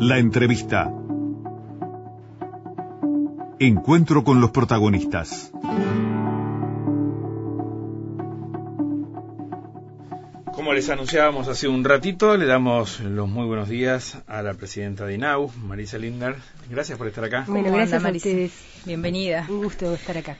La entrevista. Encuentro con los protagonistas. Como les anunciábamos hace un ratito, le damos los muy buenos días a la presidenta de INAU, Marisa Lindner. Gracias por estar acá. Bueno, gracias a ustedes. Bienvenida. Un gusto estar acá.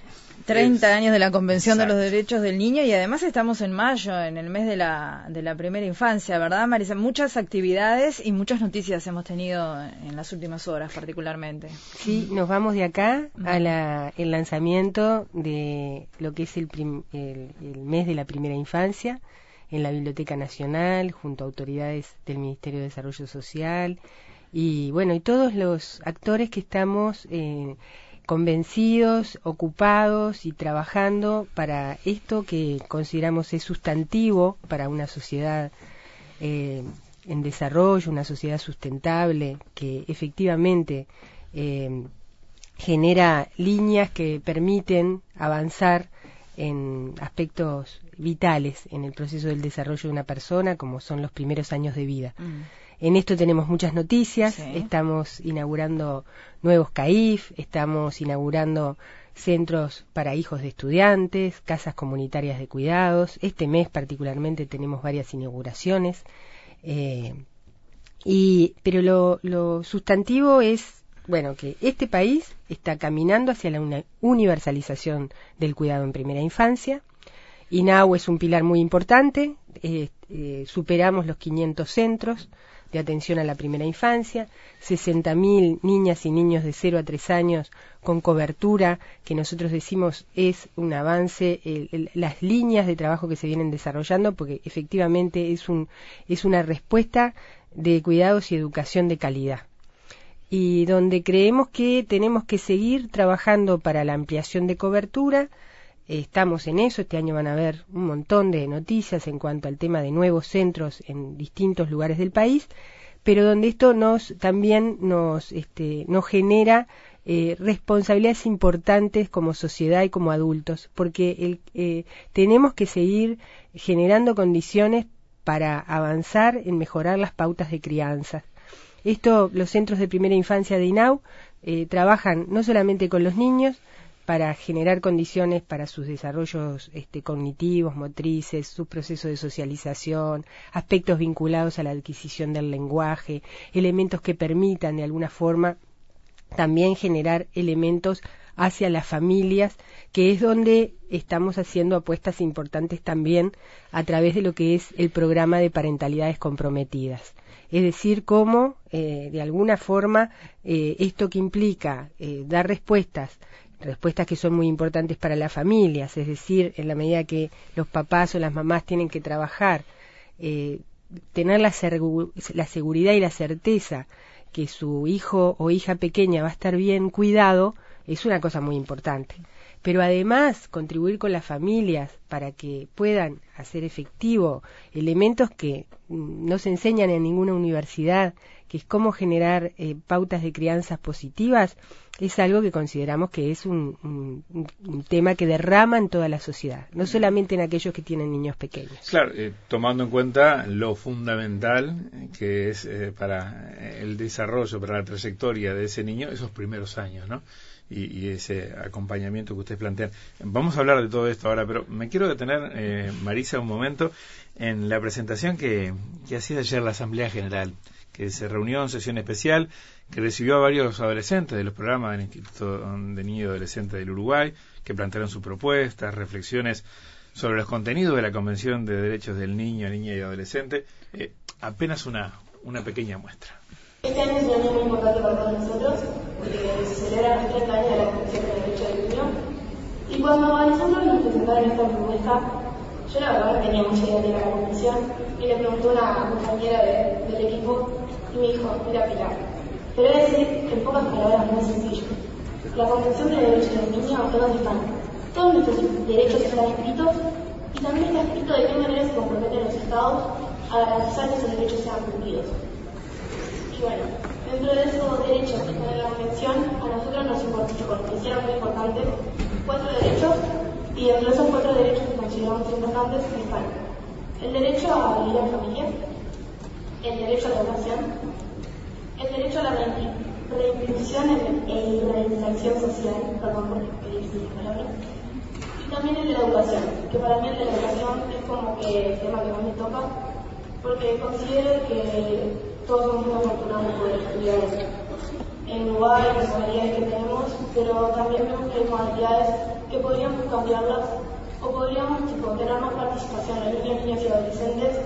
30 años de la Convención de los Derechos del Niño y además estamos en mayo, en el mes de la, de la primera infancia, ¿verdad, Marisa? Muchas actividades y muchas noticias hemos tenido en las últimas horas, particularmente. Sí, nos vamos de acá a el lanzamiento de lo que es el, el mes de la primera infancia en la Biblioteca Nacional, junto a autoridades del Ministerio de Desarrollo Social y, bueno, y todos los actores que estamos. Eh, convencidos, ocupados y trabajando para esto que consideramos es sustantivo para una sociedad eh, en desarrollo, una sociedad sustentable que efectivamente eh, genera líneas que permiten avanzar en aspectos vitales en el proceso del desarrollo de una persona, como son los primeros años de vida. Mm. En esto tenemos muchas noticias. Estamos inaugurando nuevos CAIF, estamos inaugurando centros para hijos de estudiantes, casas comunitarias de cuidados. Este mes particularmente tenemos varias inauguraciones. Eh, y, pero lo, lo sustantivo es, bueno, que este país está caminando hacia la universalización del cuidado en primera infancia. INAU es un pilar muy importante. Eh, eh, superamos los 500 centros de atención a la primera infancia, 60.000 niñas y niños de 0 a 3 años con cobertura, que nosotros decimos es un avance, las líneas de trabajo que se vienen desarrollando, porque efectivamente es, un, es una respuesta de cuidados y educación de calidad. Y donde creemos que tenemos que seguir trabajando para la ampliación de cobertura, estamos en eso, este año van a haber un montón de noticias en cuanto al tema de nuevos centros en distintos lugares del país, pero donde esto nos también nos, este, nos genera eh, responsabilidades importantes como sociedad y como adultos, porque el, eh, tenemos que seguir generando condiciones para avanzar en mejorar las pautas de crianza. Esto, los centros de primera infancia de INAU eh, trabajan no solamente con los niños, para generar condiciones para sus desarrollos este, cognitivos, motrices, su proceso de socialización, aspectos vinculados a la adquisición del lenguaje, elementos que permitan de alguna forma también generar elementos hacia las familias, que es donde estamos haciendo apuestas importantes también a través de lo que es el programa de parentalidades comprometidas. Es decir, cómo, eh, de alguna forma, eh, esto que implica eh, dar respuestas respuestas que son muy importantes para las familias, es decir, en la medida que los papás o las mamás tienen que trabajar, eh, tener la, la seguridad y la certeza que su hijo o hija pequeña va a estar bien cuidado, es una cosa muy importante. Pero además contribuir con las familias para que puedan hacer efectivo elementos que mm, no se enseñan en ninguna universidad, que es cómo generar eh, pautas de crianzas positivas, es algo que consideramos que es un, tema que derrama en toda la sociedad, no solamente en aquellos que tienen niños pequeños. Claro, eh, tomando en cuenta lo fundamental que es eh, para el desarrollo, para la trayectoria de ese niño, esos primeros años, ¿no? Y, ese acompañamiento que ustedes plantean. Vamos a hablar de todo esto ahora, pero me quiero detener, Marisa, un momento en la presentación que, que hacía ayer la Asamblea General que se reunió en sesión especial, que recibió a varios adolescentes de los programas del Instituto de Niño y Adolescente del Uruguay, que plantearon sus propuestas, reflexiones sobre los contenidos de la Convención de Derechos del Niño, Niña y Adolescente. Eh, apenas una, una pequeña muestra. Este año es un año muy importante para todos nosotros, porque se celebran los 30 años de la Convención de Derechos del Niño. Y cuando nosotros nos presentaron esta propuesta, yo la verdad tenía mucha idea de la convención y le preguntó a una compañera del equipo y me dijo, mira Pilar, te voy a decir en pocas palabras muy sencillo. La Convención de Derechos del Niño, ¿dónde están? Todos nuestros derechos están escritos y también está escrito de qué manera se comprometen los estados a garantizar que esos derechos sean cumplidos. Y bueno, dentro de esos derechos que están la Convención, a nosotros nos, nos parecieron muy importantes cuatro derechos y dentro de esos cuatro derechos consideramos importantes están. El derecho a vivir en familia, el derecho a la educación, el derecho a la reinclusión e reinserción social, perdón por decir la palabra, y también el de la educación, que para mí el de la educación es como que el tema que más me toca, porque considero que todos somos muy afortunados de poder estudiar en Uruguay, las modalidades que tenemos, pero también vemos que hay modalidades que podríamos cambiarlas o podríamos tipo, tener más participación los niños, niñas y adolescentes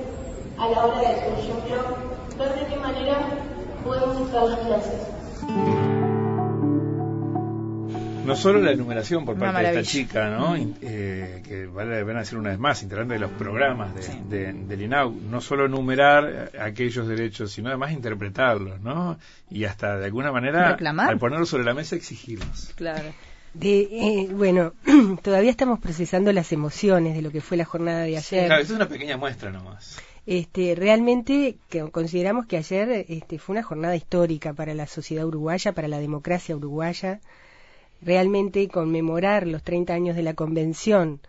a la hora de, por ejemplo, ver de qué manera podemos usar las clases. No solo la enumeración por parte de esta chica, ¿no? Eh, que vale la pena ser una vez más, integrante de los programas de, del INAU, no solo enumerar aquellos derechos, sino además interpretarlos, ¿no? Y hasta de alguna manera, al ponerlos sobre la mesa, exigirlos. Claro. De, eh, bueno, todavía estamos procesando las emociones de lo que fue la jornada de ayer. claro, es una pequeña muestra nomás. Este, realmente que consideramos que ayer este, fue una jornada histórica para la sociedad uruguaya, para la democracia uruguaya realmente conmemorar los 30 años de la convención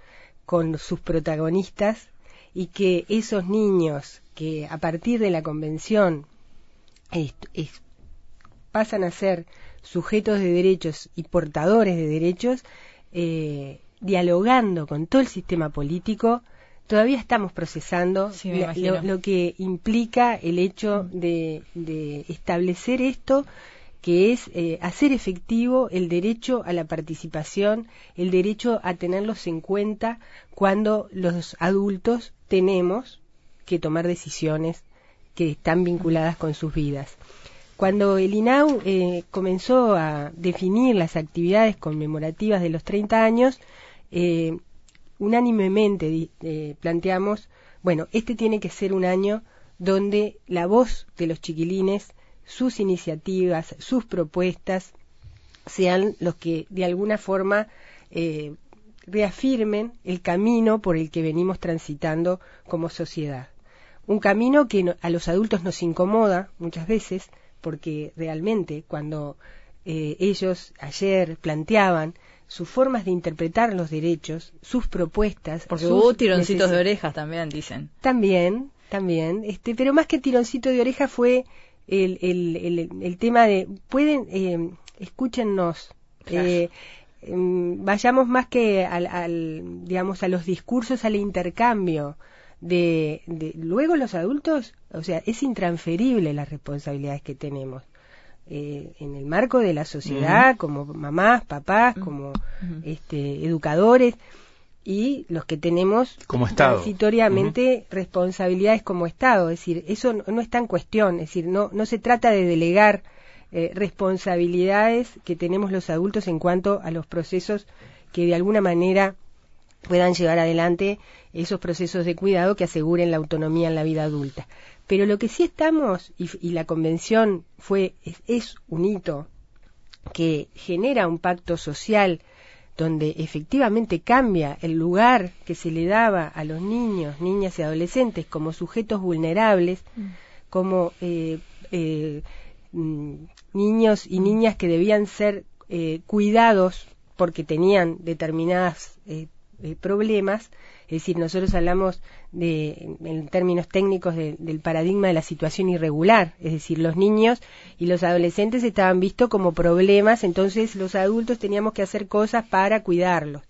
con sus protagonistas y que esos niños que a partir de la convención pasan a ser sujetos de derechos y portadores de derechos, eh, dialogando con todo el sistema político, todavía estamos procesando lo, que implica el hecho de establecer esto que es eh, hacer efectivo el derecho a la participación, el derecho a tenerlos en cuenta cuando los adultos tenemos que tomar decisiones que están vinculadas con sus vidas. Cuando el INAU eh, comenzó a definir las actividades conmemorativas de los 30 años, eh, unánimemente planteamos, bueno, este tiene que ser un año donde la voz de los chiquilines sus iniciativas, sus propuestas, sean los que de alguna forma eh, reafirmen el camino por el que venimos transitando como sociedad. Un camino que a los adultos nos incomoda muchas veces, porque realmente cuando eh, ellos ayer planteaban sus formas de interpretar los derechos, sus propuestas. Porque hubo tironcitos de orejas también, dicen. También, también. Este, pero más que tironcito de oreja fue el, el, el, tema de, pueden, eh, escúchennos, eh, em, vayamos más que al, digamos, a los discursos, al intercambio. De, de, luego los adultos, o sea, es intransferible las responsabilidades que tenemos. Eh, en el marco de la sociedad, como mamás, papás, como este, educadores, y los que tenemos como transitoriamente responsabilidades como Estado. Es decir, eso no, está en cuestión. Es decir, no, no se trata de delegar eh, responsabilidades que tenemos los adultos en cuanto a los procesos que de alguna manera puedan llevar adelante esos procesos de cuidado que aseguren la autonomía en la vida adulta. Pero lo que sí estamos, y, y la convención fue, es, es un hito que genera un pacto social donde efectivamente cambia el lugar que se le daba a los niños, niñas y adolescentes como sujetos vulnerables, mm. como eh, eh, mm, niños y niñas que debían ser eh, cuidados porque tenían determinados problemas, es decir, nosotros hablamos de, en términos técnicos del paradigma de la situación irregular, es decir, los niños y los adolescentes estaban vistos como problemas, entonces los adultos teníamos que hacer cosas para cuidarlos.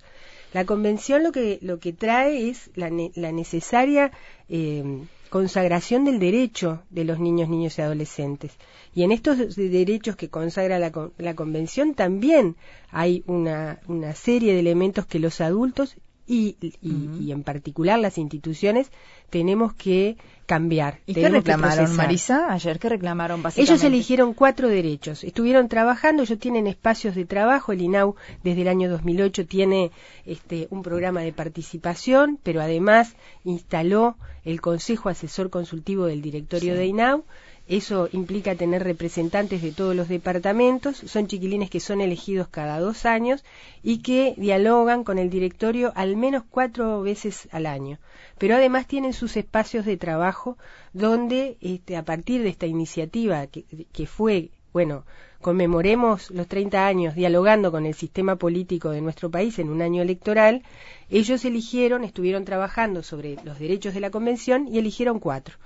La convención lo que, lo que trae es la, la necesaria eh, consagración del derecho de los niños, niños y adolescentes. Y en estos derechos que consagra la, la convención también hay una, una serie de elementos que los adultos y, y, en particular las instituciones tenemos que cambiar. ¿Y qué reclamaron, Marisa? Ayer, ¿qué reclamaron básicamente? Ellos eligieron cuatro derechos. Estuvieron trabajando, ellos tienen espacios de trabajo. El INAU desde el año 2008 tiene este, un programa de participación, pero además instaló el Consejo Asesor Consultivo del Directorio de INAU eso implica tener representantes de todos los departamentos, son chiquilines que son elegidos cada dos años y que dialogan con el directorio al menos cuatro veces al año. Pero además tienen sus espacios de trabajo donde, este, a partir de esta iniciativa que, que fue, bueno, conmemoremos los 30 años dialogando con el sistema político de nuestro país en un año electoral, ellos eligieron, estuvieron trabajando sobre los derechos de la Convención y eligieron cuatro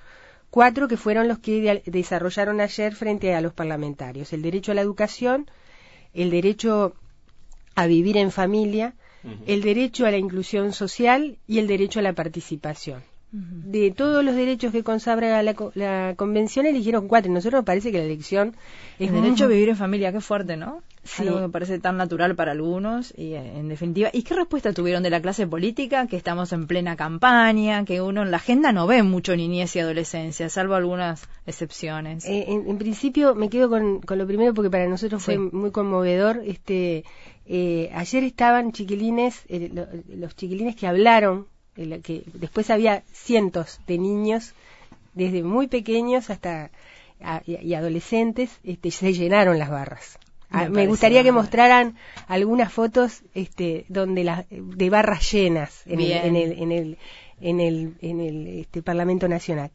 cuatro que fueron los que desarrollaron ayer frente a los parlamentarios. El derecho a la educación, el derecho a vivir en familia, el derecho a la inclusión social y el derecho a la participación. De todos los derechos que consagra la, convención, eligieron cuatro. Nosotros nos parece que la elección es el derecho a vivir en familia, qué fuerte, ¿no? Sí. Algo que me parece tan natural para algunos y eh, en definitiva. ¿Y qué respuesta tuvieron de la clase política? Que estamos en plena campaña, que uno en la agenda no ve mucho niñez y adolescencia, salvo algunas excepciones. Eh, en, principio me quedo con, lo primero porque para nosotros fue muy conmovedor. Este, eh, ayer estaban chiquilines, los chiquilines que hablaron, que después había cientos de niños, desde muy pequeños hasta y, adolescentes, este, se llenaron las barras. Ah, me, gustaría que mostraran algunas fotos este, donde las de barras llenas en el, en el, en el, en el, en el este, Parlamento Nacional.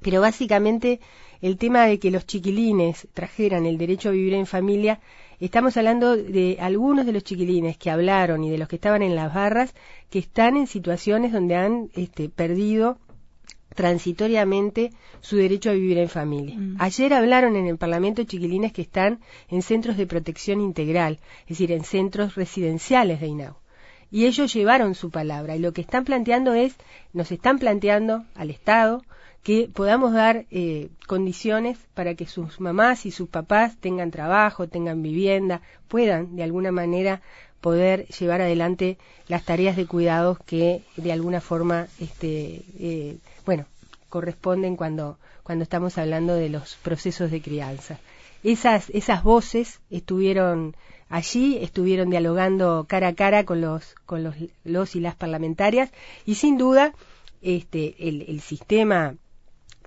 Pero básicamente el tema de que los chiquilines trajeran el derecho a vivir en familia, estamos hablando de algunos de los chiquilines que hablaron y de los que estaban en las barras que están en situaciones donde han este, perdido transitoriamente su derecho a vivir en familia. Mm. Ayer hablaron en el Parlamento chiquilines que están en centros de protección integral, es decir, en centros residenciales de INAU. Y ellos llevaron su palabra y lo que están planteando es, nos están planteando al Estado que podamos dar eh, condiciones para que sus mamás y sus papás tengan trabajo, tengan vivienda, puedan de alguna manera poder llevar adelante las tareas de cuidados que de alguna forma este, eh, bueno, corresponden cuando, cuando estamos hablando de los procesos de crianza. Esas, esas voces estuvieron allí, estuvieron dialogando cara a cara con los, con los, los y las parlamentarias y sin duda este, el, el sistema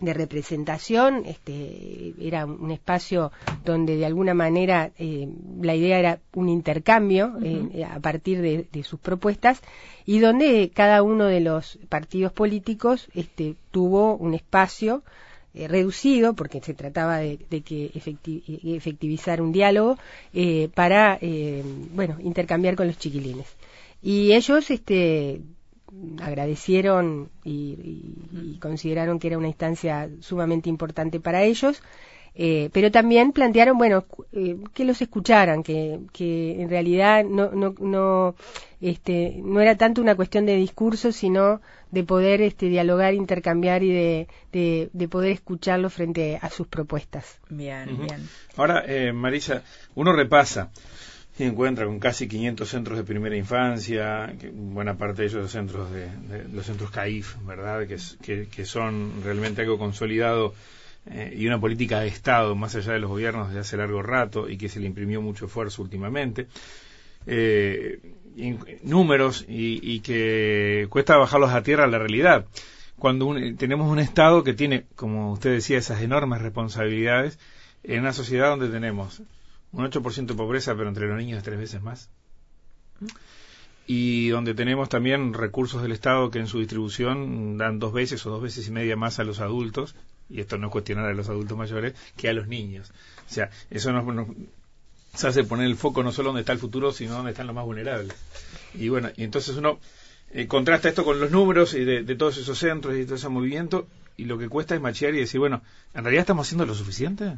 de representación, este, era un espacio donde de alguna manera eh, la idea era un intercambio eh, a partir de, sus propuestas y donde cada uno de los partidos políticos este, tuvo un espacio eh, reducido, porque se trataba de, que efectivizar un diálogo, para, bueno, intercambiar con los chiquilines. Y ellos, este, agradecieron y, consideraron que era una instancia sumamente importante para ellos, eh, pero también plantearon, bueno, eh, que los escucharan, que, que en realidad no, no, no, este, no era tanto una cuestión de discurso, sino de poder este, dialogar, intercambiar y de, de, poder escucharlo frente a sus propuestas. Bien, bien. Ahora, eh, Marisa, uno repasa se encuentra con casi 500 centros de primera infancia, buena parte de ellos centros de, los centros CAIF, ¿verdad? Que, que, son realmente algo consolidado eh, y una política de Estado más allá de los gobiernos desde hace largo rato y que se le imprimió mucho esfuerzo últimamente. Eh, números y, que cuesta bajarlos a tierra a la realidad. Cuando tenemos un Estado que tiene, como usted decía, esas enormes responsabilidades en una sociedad donde tenemos un 8% de pobreza, pero entre los niños es tres veces más. Y donde tenemos también recursos del Estado que en su distribución dan dos veces o dos veces y media más a los adultos, y esto no es cuestionar a los adultos mayores, que a los niños. O sea, eso nos, hace poner el foco no solo donde está el futuro, sino donde están los más vulnerables. Y bueno, y entonces uno eh, contrasta esto con los números y de, todos esos centros y todo ese movimiento, y lo que cuesta es machear y decir, bueno, ¿en realidad estamos haciendo lo suficiente?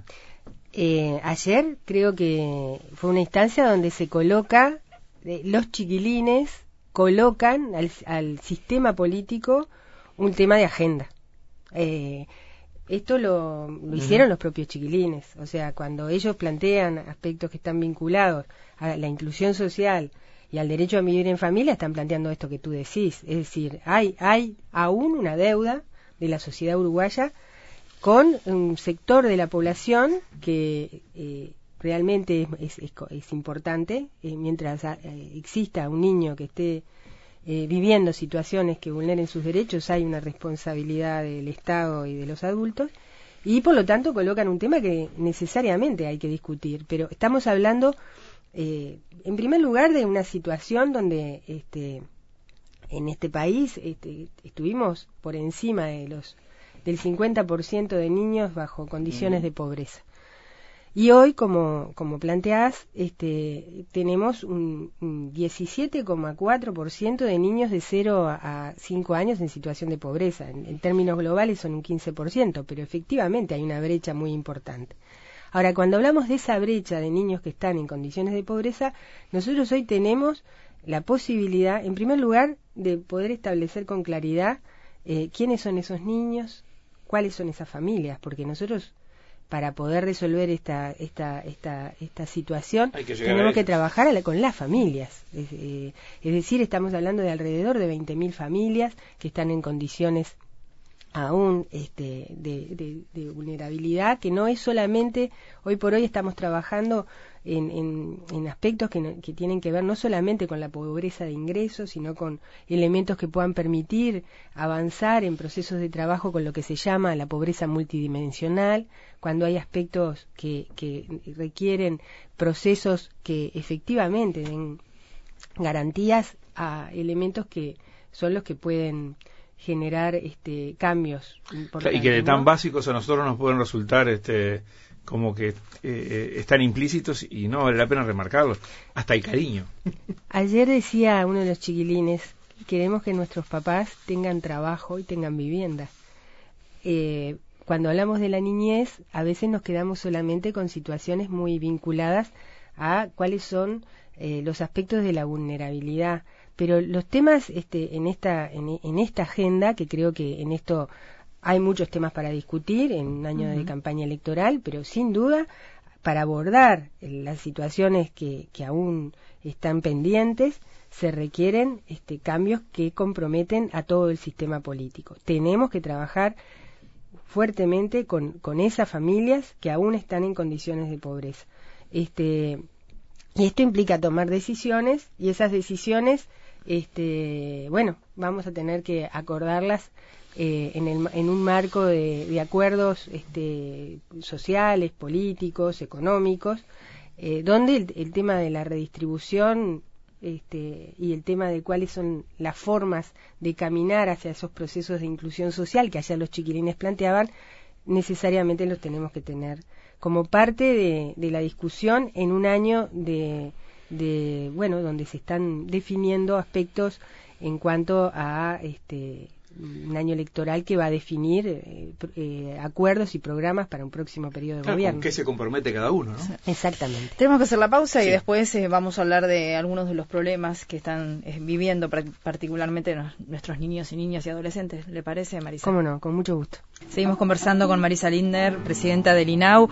Eh, ayer creo que fue una instancia donde se coloca, eh, los chiquilines colocan al, sistema político un tema de agenda. Esto lo, hicieron los propios chiquilines, o sea, cuando ellos plantean aspectos que están vinculados a la inclusión social y al derecho a vivir en familia, están planteando esto que tú decís, es decir, hay, hay aún una deuda de la sociedad uruguaya con un sector de la población que eh, realmente es, es, importante, eh, mientras eh, exista un niño que esté viviendo situaciones que vulneren sus derechos, hay una responsabilidad del Estado y de los adultos, y por lo tanto colocan un tema que necesariamente hay que discutir, pero estamos hablando, en primer lugar, de una situación donde este, en este país este, estuvimos por encima de los del 50% de niños bajo condiciones de pobreza. Y hoy, como, como planteás, este, tenemos un, 17,4% de niños de 0 a 5 años en situación de pobreza. En, términos globales son un 15%, pero efectivamente hay una brecha muy importante. Ahora, cuando hablamos de esa brecha de niños que están en condiciones de pobreza, nosotros hoy tenemos la posibilidad, en primer lugar, de poder establecer con claridad eh, quiénes son esos niños, cuáles son esas familias, porque nosotros para poder resolver esta, esta, esta, esta situación, tenemos que trabajar con las familias. Eh, es, decir, estamos hablando de alrededor de 20.000 familias que están en condiciones aún este, de, vulnerabilidad, que no es solamente, hoy por hoy estamos trabajando en, en, aspectos que, que, tienen que ver no solamente con la pobreza de ingresos, sino con elementos que puedan permitir avanzar en procesos de trabajo con lo que se llama la pobreza multidimensional, cuando hay aspectos que, que requieren procesos que efectivamente den garantías a elementos que son los que pueden generar este cambios y que de tan básicos a nosotros nos pueden resultar este como que eh, eh, están implícitos y no vale la pena remarcarlos. Hasta el cariño. Ayer decía uno de los chiquilines queremos que nuestros papás tengan trabajo y tengan vivienda. Eh, cuando hablamos de la niñez a veces nos quedamos solamente con situaciones muy vinculadas a cuáles son los aspectos de la vulnerabilidad pero los temas este, en, esta, en, esta agenda, que creo que en esto hay muchos temas para discutir en un año de campaña electoral, pero sin duda para abordar las situaciones que, que aún están pendientes, se requieren este, cambios que comprometen a todo el sistema político. Tenemos que trabajar fuertemente con, con esas familias que aún están en condiciones de pobreza. Este, y esto implica tomar decisiones y esas decisiones este, bueno, vamos a tener que acordarlas eh, en, el, en, un marco de, acuerdos este, sociales, políticos, económicos, eh, donde el, tema de la redistribución este, y el tema de cuáles son las formas de caminar hacia esos procesos de inclusión social que allá los chiquilines planteaban, necesariamente los tenemos que tener como parte de la discusión en un año de de bueno donde se están definiendo aspectos en cuanto a este un año electoral que va a definir eh, eh, acuerdos y programas para un próximo periodo de gobierno. ¿Con qué se compromete cada uno? ¿no? Exactamente. Tenemos que hacer la pausa y después eh, vamos a hablar de algunos de los problemas que están viviendo particularmente nuestros niños y niñas y adolescentes. ¿Le parece, Marisa? Cómo no, con mucho gusto. Seguimos conversando con Marisa Linder, presidenta del INAU.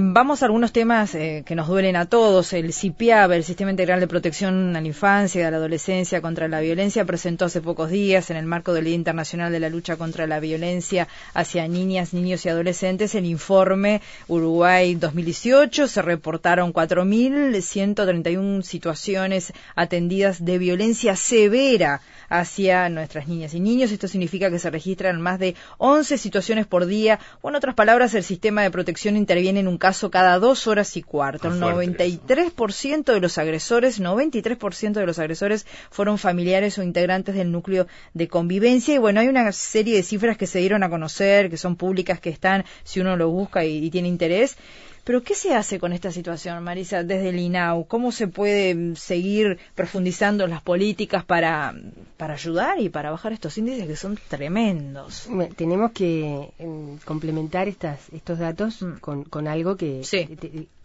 vamos a algunos temas que nos duelen a todos. El CIPIAB, el Sistema Integral de Protección a la Infancia y a la Adolescencia contra la Violencia, presentó hace pocos días en el marco del Internacional de la Lucha contra la Violencia hacia Niñas, Niños y Adolescentes el informe Uruguay 2018. Se reportaron 4.131 situaciones atendidas de violencia severa hacia nuestras niñas y niños. Esto significa que se registran más de 11 situaciones por día. O en otras palabras, el sistema de protección interviene en un caso cada dos horas y cuarto. El 93% de los agresores, 93% de los agresores fueron familiares o integrantes del núcleo de convivencia. Y bueno, hay una serie de cifras que se dieron a conocer, que son públicas, que están, si uno lo busca y, tiene interés. Pero ¿qué se hace con esta situación, Marisa, desde el INAU? ¿Cómo se puede mm, seguir profundizando las políticas para, para ayudar y para bajar estos índices que son tremendos? tenemos que em, complementar estas, estos datos mm. con, con, algo que,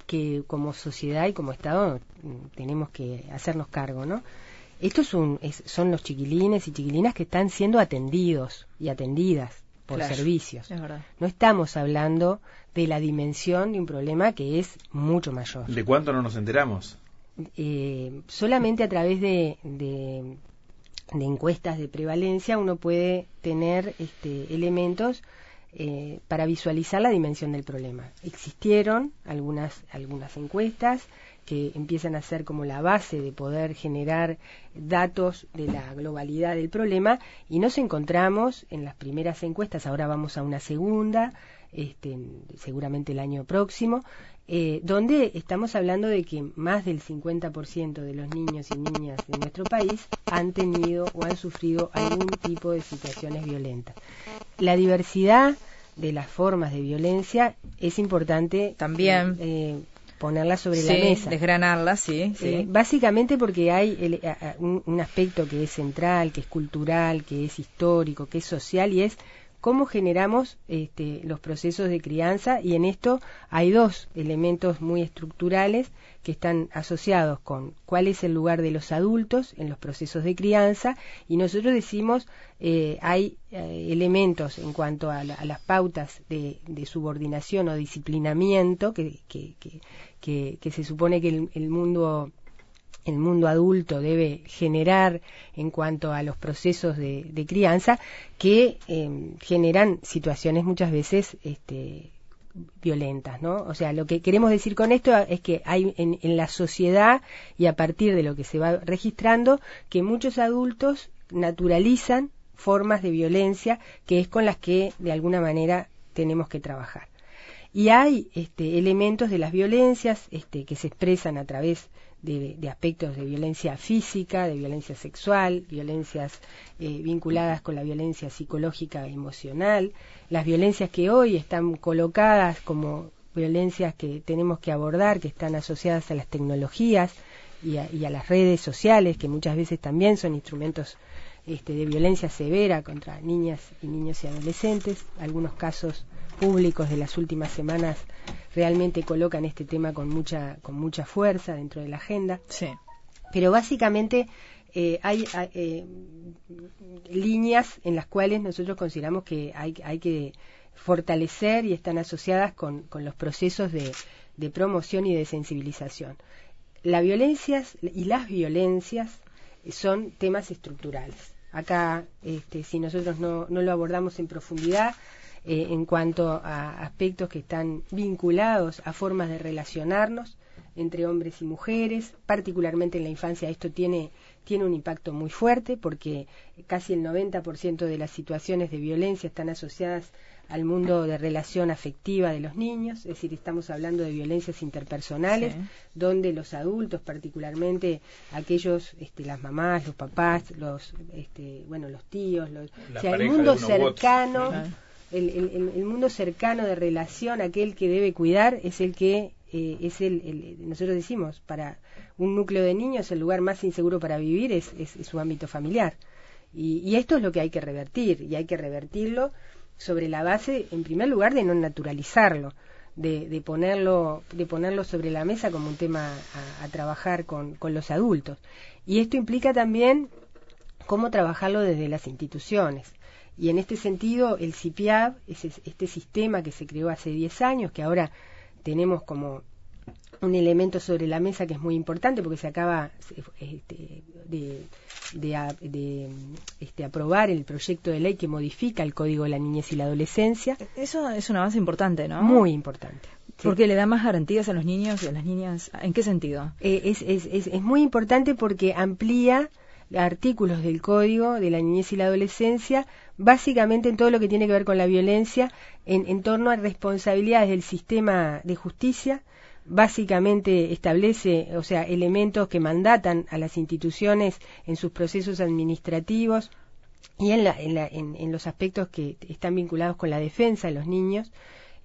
que como sociedad y como Estado mm, tenemos que hacernos cargo, ¿no? Estos son, son los chiquilines y chiquilinas que están siendo atendidos y atendidas por servicios. No estamos hablando de la dimensión de un problema que es mucho mayor. ¿De cuánto no nos enteramos? Eh, solamente a través de, de, encuestas de prevalencia uno puede tener este, elementos eh, para visualizar la dimensión del problema. Existieron algunas, algunas encuestas, que empiezan a ser como la base de poder generar datos de la globalidad del problema y nos encontramos en las primeras encuestas, ahora vamos a una segunda, este, seguramente el año próximo, eh, donde estamos hablando de que más del 50% de los niños y niñas de nuestro país han tenido o han sufrido algún tipo de situaciones violentas. La diversidad de las formas de violencia es importante también eh, ponerlas sobre la mesa. Desgranarlas, sí. Eh, básicamente porque hay un, aspecto que es central, que es cultural, que es histórico, que es social y es cómo generamos este, los procesos de crianza y en esto hay dos elementos muy estructurales que están asociados con cuál es el lugar de los adultos en los procesos de crianza y nosotros decimos eh, hay eh, elementos en cuanto a, las pautas de, subordinación o disciplinamiento que, que, que, se supone que el mundo el mundo adulto debe generar en cuanto a los procesos de, crianza que em, generan situaciones muchas veces este, violentas, ¿no? O sea, lo que queremos decir con esto es que hay en, la sociedad y a partir de lo que se va registrando que muchos adultos naturalizan formas de violencia que es con las que de alguna manera tenemos que trabajar. Y hay este, elementos de las violencias este, que se expresan a través de, aspectos de violencia física, de violencia sexual, violencias eh, vinculadas con la violencia psicológica emocional, las violencias que hoy están colocadas como violencias que tenemos que abordar, que están asociadas a las tecnologías y a, las redes sociales, que muchas veces también son instrumentos este, de violencia severa contra niñas y niños y adolescentes, algunos casos públicos de las últimas semanas realmente colocan este tema con mucha, con mucha fuerza dentro de la agenda. Sí. Pero básicamente eh, hay eh, líneas en las cuales nosotros consideramos que hay, hay que fortalecer y están asociadas con, con los procesos de, de, promoción y de sensibilización. La violencia y las violencias son temas estructurales. Acá, este, si nosotros no, no lo abordamos en profundidad, eh, en cuanto a aspectos que están vinculados a formas de relacionarnos entre hombres y mujeres, particularmente en la infancia esto tiene, tiene un impacto muy fuerte porque casi el 90% de las situaciones de violencia están asociadas al mundo de relación afectiva de los niños, es decir, estamos hablando de violencias interpersonales, donde los adultos, particularmente aquellos, este, las mamás, los papás, los, este, bueno, los tíos, los, o sea, el mundo cercano el, mundo cercano de relación, aquel que debe cuidar, es el que eh, es el, nosotros decimos, para un núcleo de niños el lugar más inseguro para vivir es, su ámbito familiar. Y, esto es lo que hay que revertir, y hay que revertirlo sobre la base, en primer lugar, de no naturalizarlo, de, ponerlo, de ponerlo sobre la mesa como un tema a, trabajar con, con los adultos. Y esto implica también cómo trabajarlo desde las instituciones. Y en este sentido, el CIPIAB, es este sistema que se creó hace 10 años, que ahora tenemos como un elemento sobre la mesa que es muy importante porque se acaba este, de, de, este, aprobar el proyecto de ley que modifica el Código de la Niñez y la Adolescencia. Eso es un avance importante, ¿no? Muy importante. Porque le da más garantías a los niños y a las niñas. ¿En qué sentido? Eh, es, es, es, es muy importante porque amplía artículos del Código de la Niñez y la Adolescencia, básicamente en todo lo que tiene que ver con la violencia, en, torno a responsabilidades del sistema de justicia, básicamente establece, o sea, elementos que mandatan a las instituciones en sus procesos administrativos y en, en, los aspectos que están vinculados con la defensa de los niños.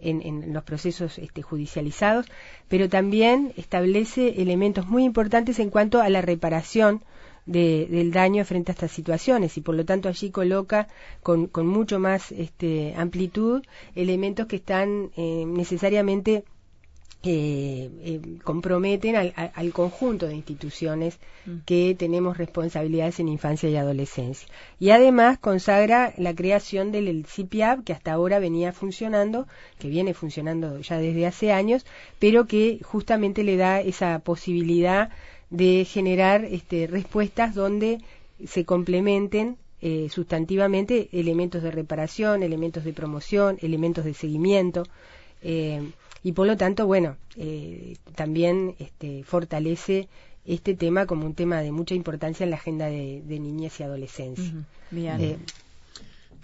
En, los procesos este, judicializados, pero también establece elementos muy importantes en cuanto a la reparación del daño frente a estas situaciones y por lo tanto allí coloca con, con mucho más este, amplitud elementos que están eh, necesariamente eh, eh, comprometen al, al, conjunto de instituciones mm. que tenemos responsabilidades en infancia y adolescencia. Y además consagra la creación del CIPIAB, que hasta ahora venía funcionando, que viene funcionando ya desde hace años, pero que justamente le da esa posibilidad de generar este, respuestas donde se complementen eh, sustantivamente elementos de reparación, elementos de promoción, elementos de seguimiento. Eh, y por lo tanto, bueno, eh, también este, fortalece este tema como un tema de mucha importancia en la agenda de, niñez y adolescencia.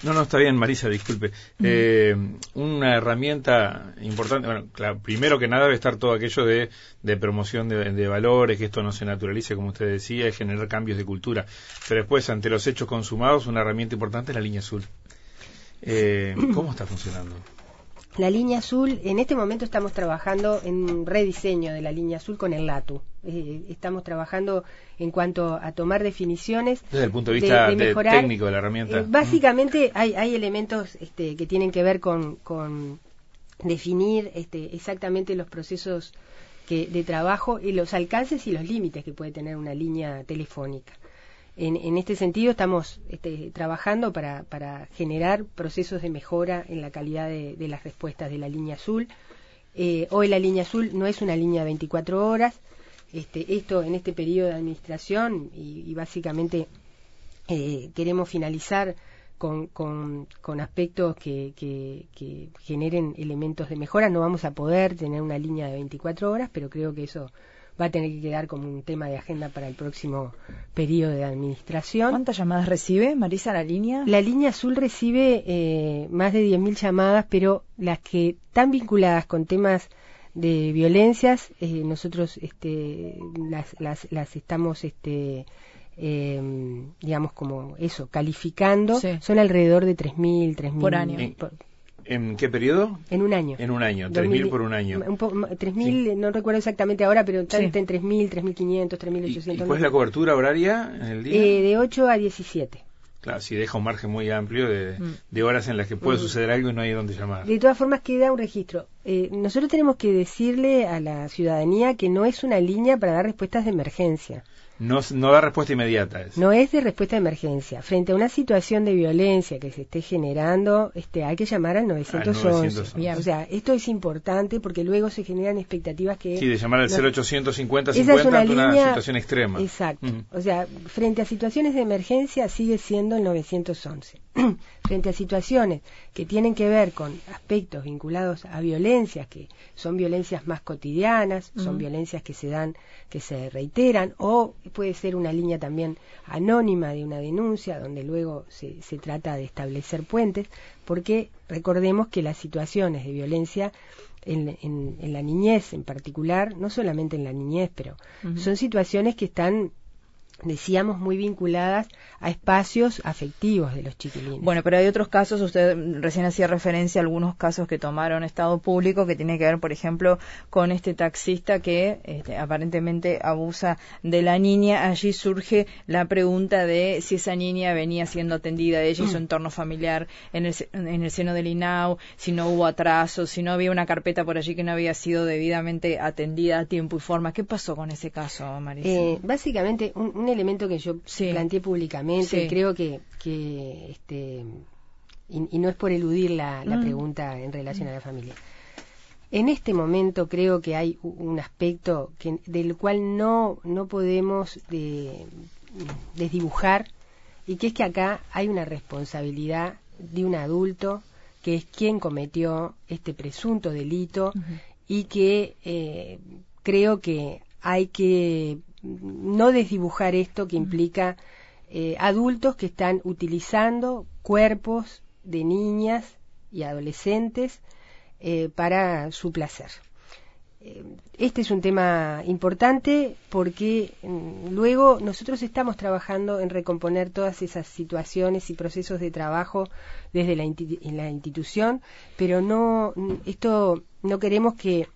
No, no, está bien, Marisa, disculpe. Eh, una herramienta importante, bueno, claro, primero que nada debe estar todo aquello de, de promoción de, valores, que esto no se naturalice, como usted decía, y generar cambios de cultura. Pero después, ante los hechos consumados, una herramienta importante es la línea azul. Eh, ¿Cómo está funcionando? La línea azul, en este momento estamos trabajando en un rediseño de la línea azul con el LATU. Eh, estamos trabajando en cuanto a tomar definiciones. Desde el punto de vista técnico de la herramienta. Eh, básicamente hay, hay elementos este, que tienen que ver con, con definir este, exactamente los procesos que, de trabajo y los alcances y los límites que puede tener una línea telefónica. En, este sentido estamos este, trabajando para, generar procesos de mejora en la calidad de, las respuestas de la línea azul. Eh, hoy la línea azul no es una línea de 24 horas. Este, esto en este periodo de administración y, básicamente eh, queremos finalizar con, aspectos que, generen elementos de mejora. No vamos a poder tener una línea de 24 horas, pero creo que eso va a tener que quedar como un tema de agenda para el próximo periodo de administración. ¿Cuántas llamadas recibe Marisa la línea? La línea azul recibe eh, más de 10.000 llamadas, pero las que están vinculadas con temas de violencias, eh, nosotros este, las, las, las estamos este, eh, digamos como eso, calificando, son alrededor de 3.000, 3.000 por año. ¿En qué periodo? En un año. En un año, 3.000 por un año. Un 3.000, no recuerdo exactamente ahora, pero está en 3.000, 3.500, 3.800. ¿Y, cuál es la cobertura horaria en el día? Eh, de 8 a 17. Claro, si deja un margen muy amplio de, mm. horas en las que puede mm. suceder algo y no hay dónde llamar. De todas formas, queda un registro. Eh, nosotros tenemos que decirle a la ciudadanía que no es una línea para dar respuestas de emergencia. No, no da respuesta inmediata. No es de respuesta de emergencia. Frente a una situación de violencia que se esté generando, este, hay que llamar al 911. O sea, esto es importante porque luego se generan expectativas que... Sí, de llamar al 0850 50 es una, una situación extrema. Exacto. O sea, frente a situaciones de emergencia sigue siendo el 911. frente a situaciones que tienen que ver con aspectos vinculados a violencias, que son violencias más cotidianas, son violencias que se dan, que se reiteran, o puede ser una línea también anónima de una denuncia, donde luego se, se trata de establecer puentes, porque recordemos que las situaciones de violencia en, en, la niñez en particular, no solamente en la niñez, pero son situaciones que están decíamos, muy vinculadas a espacios afectivos de los chiquilines. Bueno, pero hay otros casos, usted recién hacía referencia a algunos casos que tomaron Estado público, que tiene que ver, por ejemplo, con este taxista que este, aparentemente abusa de la niña. Allí surge la pregunta de si esa niña venía siendo atendida de ella y su entorno familiar en el, en el seno del INAU, si no hubo atrasos, si no había una carpeta por allí que no había sido debidamente atendida a tiempo y forma. ¿Qué pasó con ese caso, Marisa? Eh, básicamente, un elemento que yo planteé públicamente, y creo que, que este, y, no es por eludir la, mm. pregunta en relación a la familia. En este momento creo que hay un aspecto que, del cual no, no podemos de, desdibujar y que es que acá hay una responsabilidad de un adulto que es quien cometió este presunto delito y que eh, creo que hay que no desdibujar esto que implica eh, adultos que están utilizando cuerpos de niñas y adolescentes eh, para su placer. Eh, este es un tema importante porque mm, luego nosotros estamos trabajando en recomponer todas esas situaciones y procesos de trabajo desde la, la institución, pero no esto no queremos que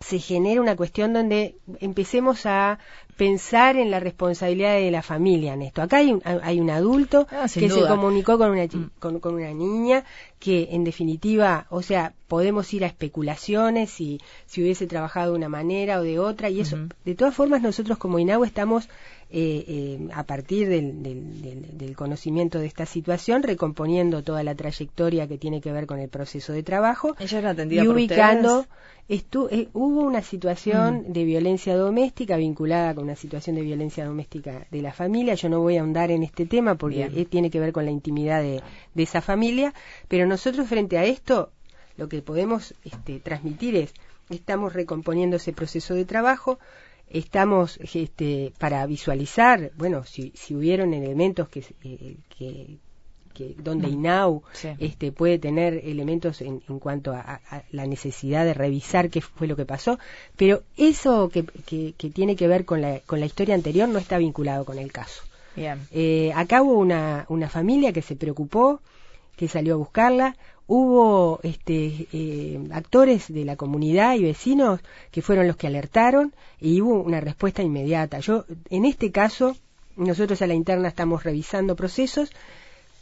se genera una cuestión donde empecemos a pensar en la responsabilidad de la familia en esto. Acá hay un, hay un adulto ah, que se comunicó con una, mm. con, una niña que en definitiva, o sea, podemos ir a especulaciones si, si hubiese trabajado de una manera o de otra y eso, de todas formas nosotros como INAU estamos eh, eh, a partir del, del, conocimiento de esta situación, recomponiendo toda la trayectoria que tiene que ver con el proceso de trabajo y ubicando. Eh, hubo una situación mm. de violencia doméstica vinculada con una situación de violencia doméstica de la familia. Yo no voy a ahondar en este tema porque tiene que ver con la intimidad de, de, esa familia, pero nosotros frente a esto lo que podemos este, transmitir es estamos recomponiendo ese proceso de trabajo, estamos este, para visualizar, bueno, si, si hubieron elementos que, eh, que, donde mm. INAU este, puede tener elementos en, en cuanto a, la necesidad de revisar qué fue lo que pasó, pero eso que, que, tiene que ver con la, con la historia anterior no está vinculado con el caso. Bien. Eh, acá hubo una, una familia que se preocupó, que salió a buscarla, hubo este, eh, actores de la comunidad y vecinos que fueron los que alertaron y hubo una respuesta inmediata. Yo, en este caso, nosotros a la interna estamos revisando procesos,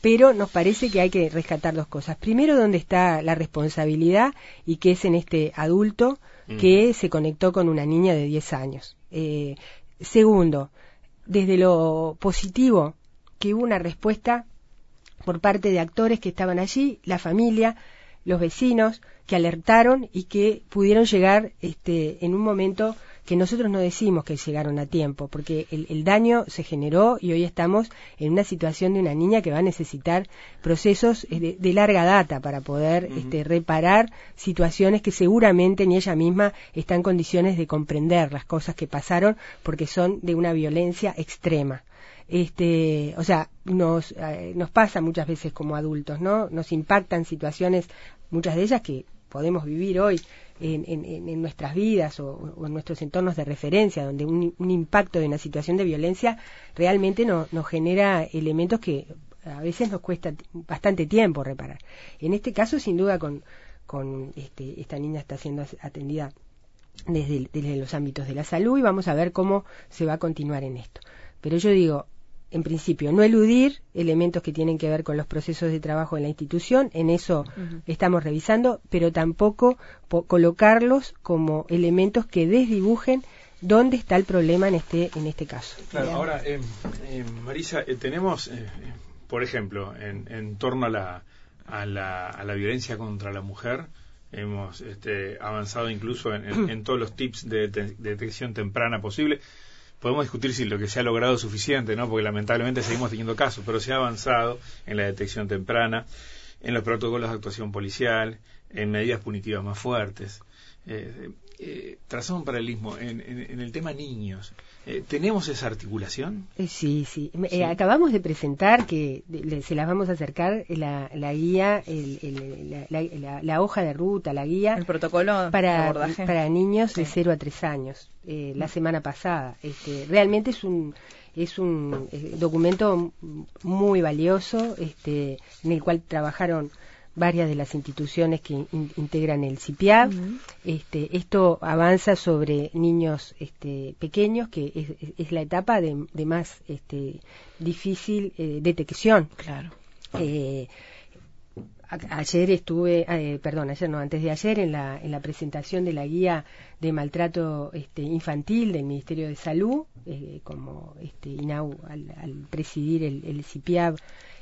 pero nos parece que hay que rescatar dos cosas. Primero, dónde está la responsabilidad y que es en este adulto que se conectó con una niña de 10 años. Eh, segundo, desde lo positivo, que hubo una respuesta por parte de actores que estaban allí, la familia, los vecinos, que alertaron y que pudieron llegar este, en un momento que nosotros no decimos que llegaron a tiempo, porque el, daño se generó y hoy estamos en una situación de una niña que va a necesitar procesos eh, de, larga data para poder este, reparar situaciones que seguramente ni ella misma está en condiciones de comprender las cosas que pasaron porque son de una violencia extrema este, o sea, nos, eh, nos pasa muchas veces como adultos, ¿no? Nos impactan situaciones, muchas de ellas que podemos vivir hoy en, en, nuestras vidas o, en nuestros entornos de referencia, donde un, impacto de una situación de violencia realmente nos genera elementos que a veces nos cuesta bastante tiempo reparar. En este caso, sin duda, con, con este, esta niña está siendo atendida desde los ámbitos de la salud y vamos a ver cómo se va a continuar en esto. Pero yo digo, en principio, no eludir elementos que tienen que ver con los procesos de trabajo en la institución, en eso estamos revisando, pero tampoco colocarlos como elementos que desdibujen dónde está el problema en este, en este caso. Claro, ahora, eh, eh, Marisa, eh, tenemos, por ejemplo, en, torno a la, a, la, a la violencia contra la mujer, hemos este, avanzado incluso en, todos los tips de detección temprana posible podemos discutir si lo que se ha logrado es suficiente, ¿no? Porque lamentablemente seguimos teniendo casos, pero se ha avanzado en la detección temprana, en los protocolos de actuación policial, en medidas punitivas más fuertes. Eh, eh, trazamos un paralelismo en, el tema niños. Eh, ¿Tenemos esa articulación? Eh, sí, sí. acabamos de presentar que se las vamos a acercar la, guía, la, hoja de ruta, la guía. El protocolo para, para niños de 0 a 3 años, la mm. semana pasada. Este, realmente es un es un documento muy valioso este, en el cual trabajaron varias de las instituciones que integran el CIPIAB. este, esto avanza sobre niños este, pequeños, que es, la etapa de, más este, difícil eh, detección. Claro. Eh, ayer estuve, eh, perdón, ayer no, antes de ayer, en la, en la presentación de la guía de maltrato este, infantil del Ministerio de Salud, como este, INAU al, presidir el, el CIPIAB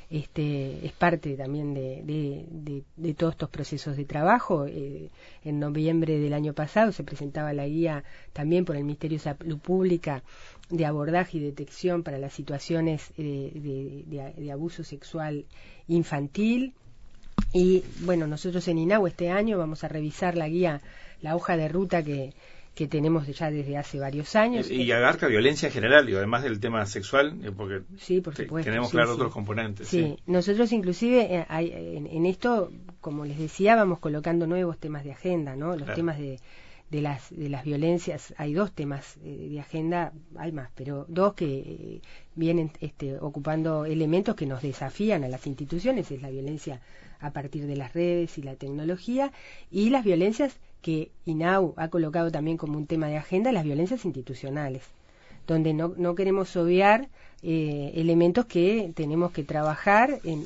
este, es parte también de, de, todos estos procesos de trabajo. Eh, en noviembre del año pasado se presentaba la guía también por el Ministerio de Salud Pública de abordaje y detección para las situaciones eh, de, abuso sexual infantil. Y bueno, nosotros en INAU este año vamos a revisar la guía, la hoja de ruta que, que tenemos ya desde hace varios años. Y, agarca violencia en general, y además del tema sexual, eh, porque sí, por supuesto, tenemos claro otros componentes. Sí, nosotros inclusive eh, en, esto, como les decía, vamos colocando nuevos temas de agenda, ¿no? Los temas de, de, las, de las violencias, hay dos temas eh, de agenda, hay más, pero dos que vienen este, ocupando elementos que nos desafían a las instituciones, es la violencia a partir de las redes y la tecnología, y las violencias que INAU ha colocado también como un tema de agenda, las violencias institucionales, donde no, no queremos obviar eh, elementos que tenemos que trabajar en,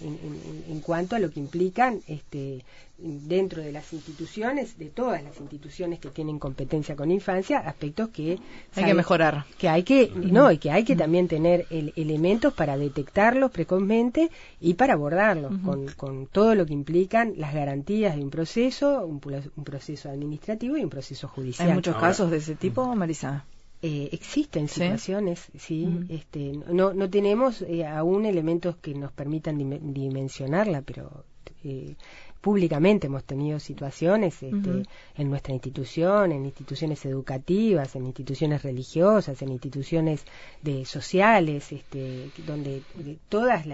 en, cuanto a lo que implican este, dentro de las instituciones, de todas las instituciones que tienen competencia con infancia, aspectos que hay que mejorar, que hay que no y que hay que también tener elementos para detectarlos precozmente y para abordarlos con, con, todo lo que implican las garantías de un proceso, un, proceso administrativo y un proceso judicial. Hay muchos casos de ese tipo, Marisa. Eh, existen situaciones, sí, este, no, no tenemos eh, aún elementos que nos permitan dimensionarla, pero eh, públicamente hemos tenido situaciones este, en nuestra institución, en instituciones educativas, en instituciones religiosas, en instituciones de sociales, este, donde todas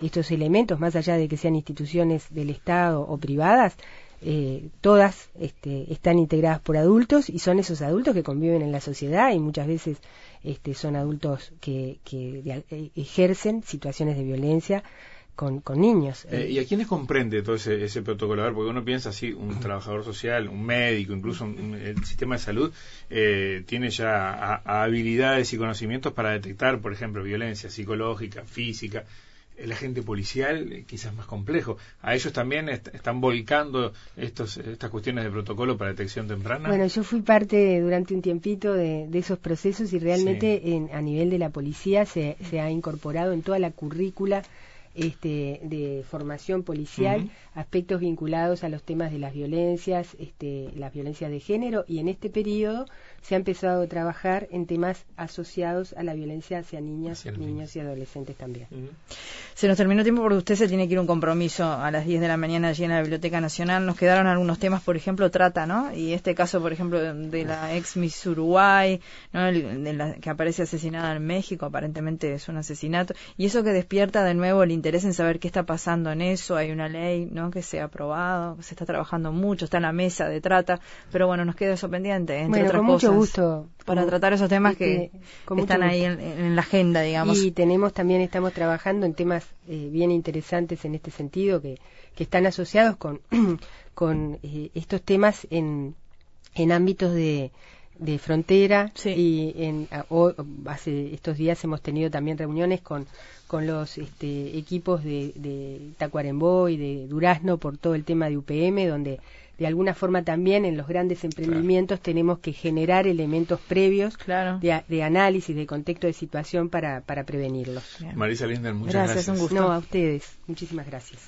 estos elementos, más allá de que sean instituciones del Estado o privadas, eh, todas este, están integradas por adultos y son esos adultos que conviven en la sociedad y muchas veces este, son adultos que, que ejercen situaciones de violencia con, con niños. Eh, ¿Y a quiénes comprende todo ese, ese protocolo? A ver, porque uno piensa así, un trabajador social, un médico, incluso un- el sistema de salud, eh, tiene ya a- habilidades y conocimientos para detectar, por ejemplo, violencia psicológica, física. El agente policial eh, quizás más complejo. ¿A ellos también est- están volcando estos, estas cuestiones de protocolo para detección temprana? Bueno, yo fui parte durante un tiempito de, de esos procesos y realmente en- a nivel de la policía se, se ha incorporado en toda la currícula este, de formación policial aspectos vinculados a los temas de las violencias, este, las violencias de género y en este periodo se ha empezado a trabajar en temas asociados a la violencia hacia niñas, Hacia niños niños. y adolescentes también. Se nos terminó el tiempo porque usted se tiene que ir a un compromiso a las 10 de la mañana allí en la Biblioteca Nacional. Nos quedaron algunos temas, por ejemplo, trata, ¿no? Y este caso, por ejemplo, de la ex Miss Uruguay, ¿no? El- de la, que aparece asesinada en México, aparentemente es un asesinato. Y eso que despierta de nuevo el interés en saber qué está pasando en eso. Hay una ley, ¿no? Que se ha aprobado, se está trabajando mucho, está en la mesa de trata. Pero bueno, nos queda eso pendiente, entre Bueno, otras con mucho gusto. Para tratar esos temas que este, están ahí en, en la agenda, digamos. Y tenemos también, estamos trabajando en temas eh, bien interesantes en este sentido que, que están asociados con, con eh, estos temas en, en ámbitos de, de frontera Sí. y en, o- hace estos días hemos tenido también reuniones con, con los este, equipos de, de Tacuarembó y de Durazno por todo el tema de UPM, donde de alguna forma también en los grandes emprendimientos tenemos que generar elementos previos Claro. de, a- de análisis, de contexto de situación para, para prevenirlos. Bien. Marisa Linder, muchas Gracias, gracias. un gusto. No, a ustedes. Muchísimas gracias.